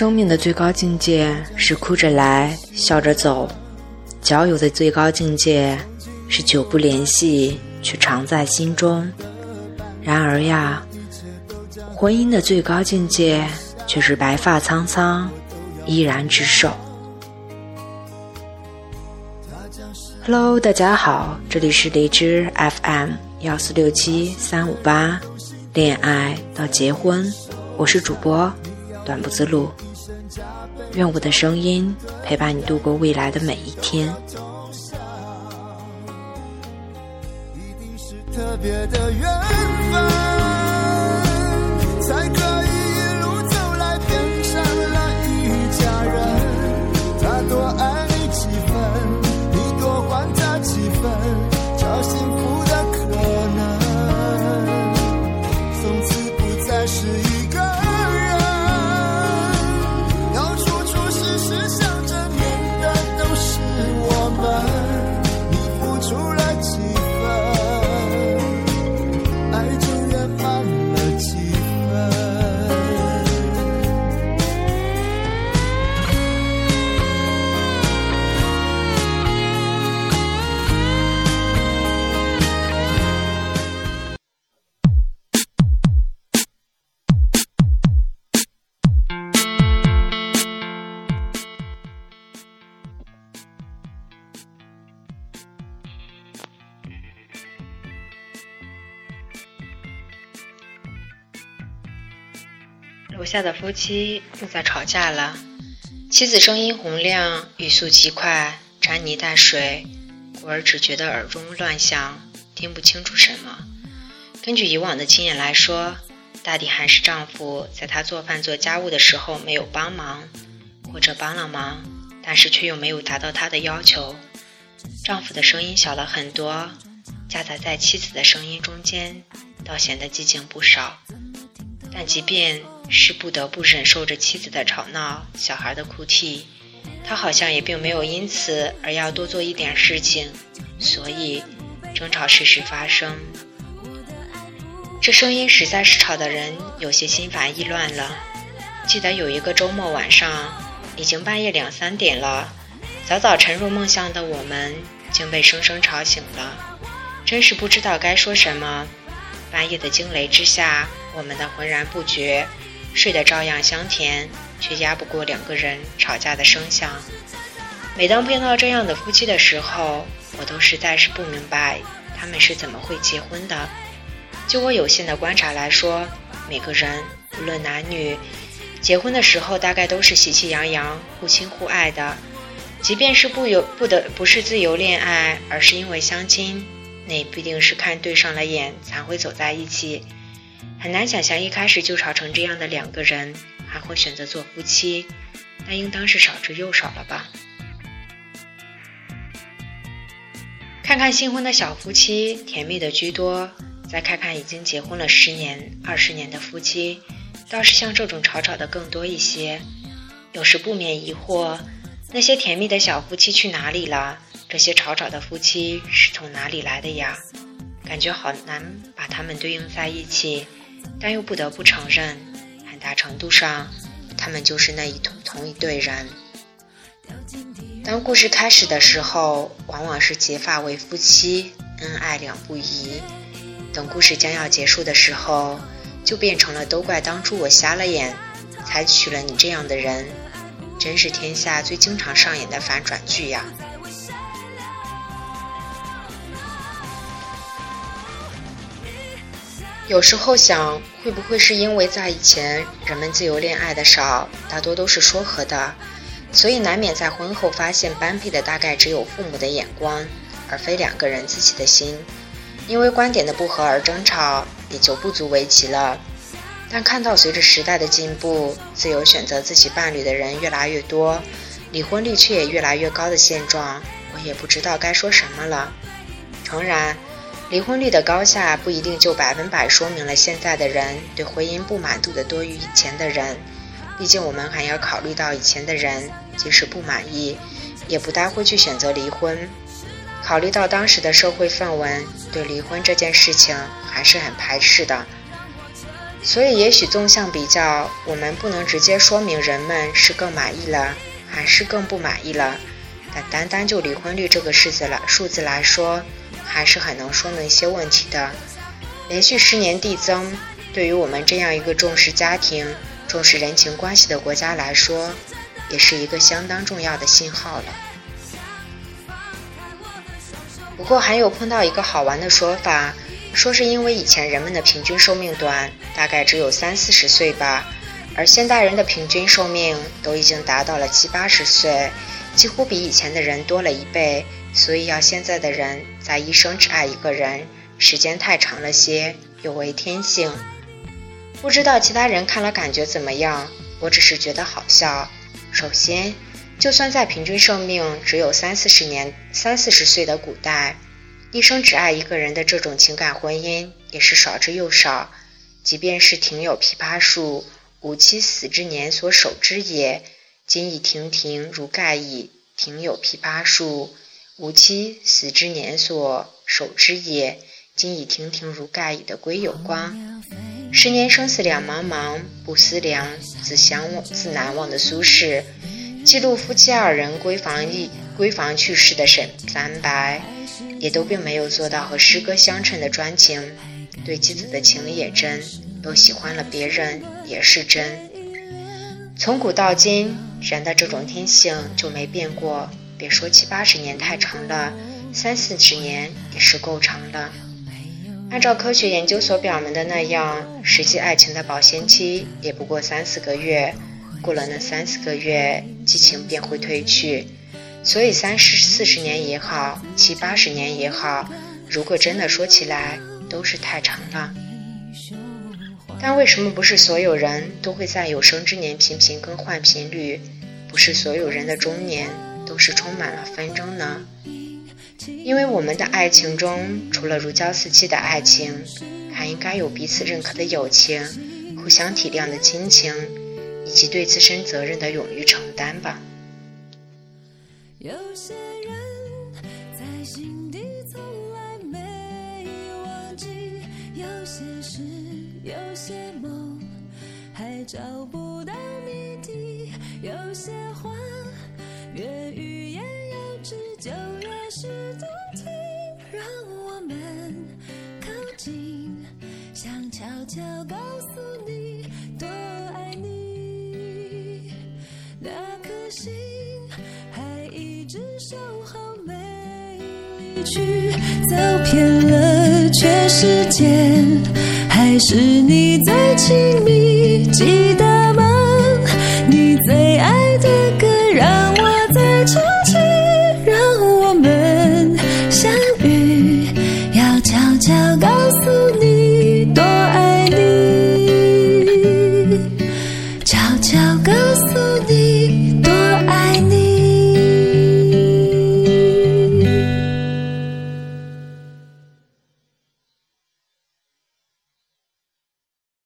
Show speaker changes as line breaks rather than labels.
生命的最高境界是哭着来，笑着走；交友的最高境界是久不联系，却常在心中。然而呀，婚姻的最高境界却是白发苍苍，依然执手。Hello，大家好，这里是荔枝 FM 幺四六七三五八，恋爱到结婚，我是主播。短不自路，愿我的声音陪伴你度过未来的每一天。特别的缘分。楼下的夫妻又在吵架了。妻子声音洪亮，语速极快，沾泥带水，故而只觉得耳中乱响，听不清楚什么。根据以往的经验来说，大抵还是丈夫在她做饭做家务的时候没有帮忙，或者帮了忙，但是却又没有达到她的要求。丈夫的声音小了很多，夹杂在妻子的声音中间，倒显得寂静不少。但即便是不得不忍受着妻子的吵闹、小孩的哭泣，他好像也并没有因此而要多做一点事情，所以争吵时时发生。这声音实在是吵得人有些心烦意乱了。记得有一个周末晚上，已经半夜两三点了，早早沉入梦乡的我们竟被声声吵醒了，真是不知道该说什么。半夜的惊雷之下。我们的浑然不觉，睡得照样香甜，却压不过两个人吵架的声响。每当碰到这样的夫妻的时候，我都实在是不明白他们是怎么会结婚的。就我有限的观察来说，每个人无论男女，结婚的时候大概都是喜气洋洋、互亲互爱的。即便是不由不得不是自由恋爱，而是因为相亲，那也必定是看对上了眼才会走在一起。很难想象一开始就吵成这样的两个人还会选择做夫妻，那应当是少之又少了吧？看看新婚的小夫妻，甜蜜的居多；再看看已经结婚了十年、二十年的夫妻，倒是像这种吵吵的更多一些。有时不免疑惑：那些甜蜜的小夫妻去哪里了？这些吵吵的夫妻是从哪里来的呀？感觉好难把他们对应在一起。但又不得不承认，很大程度上，他们就是那一同同一对人。当故事开始的时候，往往是结发为夫妻，恩爱两不疑；等故事将要结束的时候，就变成了都怪当初我瞎了眼，才娶了你这样的人。真是天下最经常上演的反转剧呀！有时候想，会不会是因为在以前人们自由恋爱的少，大多都是说和的，所以难免在婚后发现般配的大概只有父母的眼光，而非两个人自己的心。因为观点的不合而争吵，也就不足为奇了。但看到随着时代的进步，自由选择自己伴侣的人越来越多，离婚率却也越来越高的现状，我也不知道该说什么了。诚然。离婚率的高下不一定就百分百说明了现在的人对婚姻不满度的多于以前的人，毕竟我们还要考虑到以前的人即使不满意，也不大会去选择离婚。考虑到当时的社会氛围，对离婚这件事情还是很排斥的。所以，也许纵向比较，我们不能直接说明人们是更满意了，还是更不满意了。但单单就离婚率这个数字来数字来说，还是很能说明一些问题的。连续十年递增，对于我们这样一个重视家庭、重视人情关系的国家来说，也是一个相当重要的信号了。不过，还有碰到一个好玩的说法。说是因为以前人们的平均寿命短，大概只有三四十岁吧，而现代人的平均寿命都已经达到了七八十岁，几乎比以前的人多了一倍。所以要现在的人在一生只爱一个人，时间太长了些，有违天性。不知道其他人看了感觉怎么样？我只是觉得好笑。首先，就算在平均寿命只有三四十年、三四十岁的古代。一生只爱一个人的这种情感婚姻也是少之又少。即便是庭有枇杷树，吾妻死之年所手之也。今已亭亭如盖矣。庭有枇杷树，吾妻死之年所手之也。今已亭亭如盖矣的归有光。十年生死两茫茫，不思量，自相忘，自难忘的苏轼。记录夫妻二人闺房一闺房趣事的沈三白。也都并没有做到和诗歌相称的专情，对妻子的情也真，都喜欢了别人也是真。从古到今，人的这种天性就没变过。别说七八十年太长了，三四十年也是够长了。按照科学研究所表明的那样，实际爱情的保鲜期也不过三四个月，过了那三四个月，激情便会褪去。所以三十四十年也好，七八十年也好，如果真的说起来，都是太长了。但为什么不是所有人都会在有生之年频频更换频率？不是所有人的中年都是充满了纷争呢？因为我们的爱情中，除了如胶似漆的爱情，还应该有彼此认可的友情，互相体谅的亲情，以及对自身责任的勇于承担吧。有些人在心底从来没忘记，有些事，有些梦，还找不到谜底。有些话，悄悄告诉你，多爱你。那颗心还一直守候，没离。去走遍了全世界，还是你在。